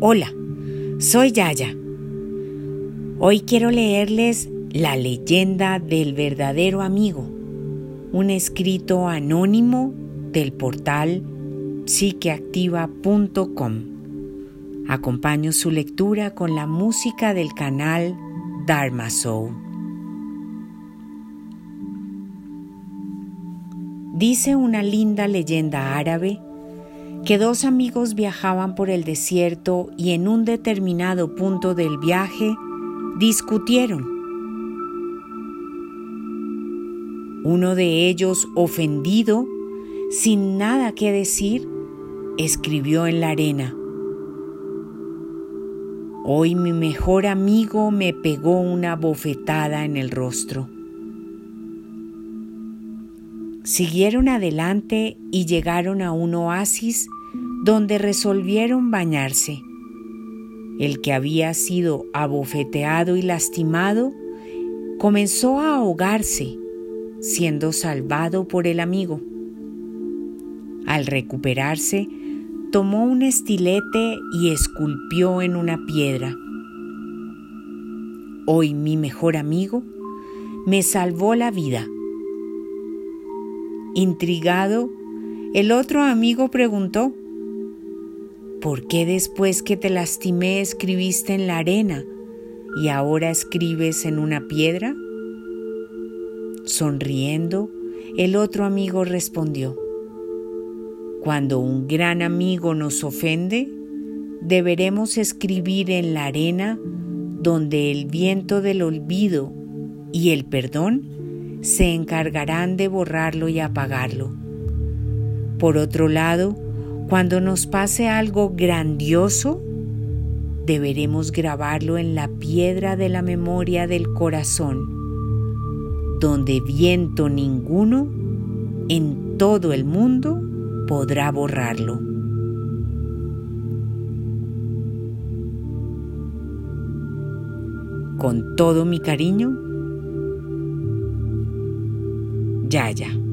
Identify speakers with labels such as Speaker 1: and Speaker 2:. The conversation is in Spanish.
Speaker 1: Hola, soy Yaya. Hoy quiero leerles La leyenda del verdadero amigo, un escrito anónimo del portal psiqueactiva.com. Acompaño su lectura con la música del canal Dharma Soul. Dice una linda leyenda árabe que dos amigos viajaban por el desierto y en un determinado punto del viaje discutieron. Uno de ellos, ofendido, sin nada que decir, escribió en la arena. Hoy mi mejor amigo me pegó una bofetada en el rostro. Siguieron adelante y llegaron a un oasis donde resolvieron bañarse. El que había sido abofeteado y lastimado comenzó a ahogarse, siendo salvado por el amigo. Al recuperarse, tomó un estilete y esculpió en una piedra. Hoy mi mejor amigo me salvó la vida. Intrigado, el otro amigo preguntó, ¿Por qué después que te lastimé escribiste en la arena y ahora escribes en una piedra? Sonriendo, el otro amigo respondió, Cuando un gran amigo nos ofende, deberemos escribir en la arena donde el viento del olvido y el perdón se encargarán de borrarlo y apagarlo. Por otro lado, cuando nos pase algo grandioso, deberemos grabarlo en la piedra de la memoria del corazón, donde viento ninguno en todo el mundo podrá borrarlo. Con todo mi cariño, Yaya.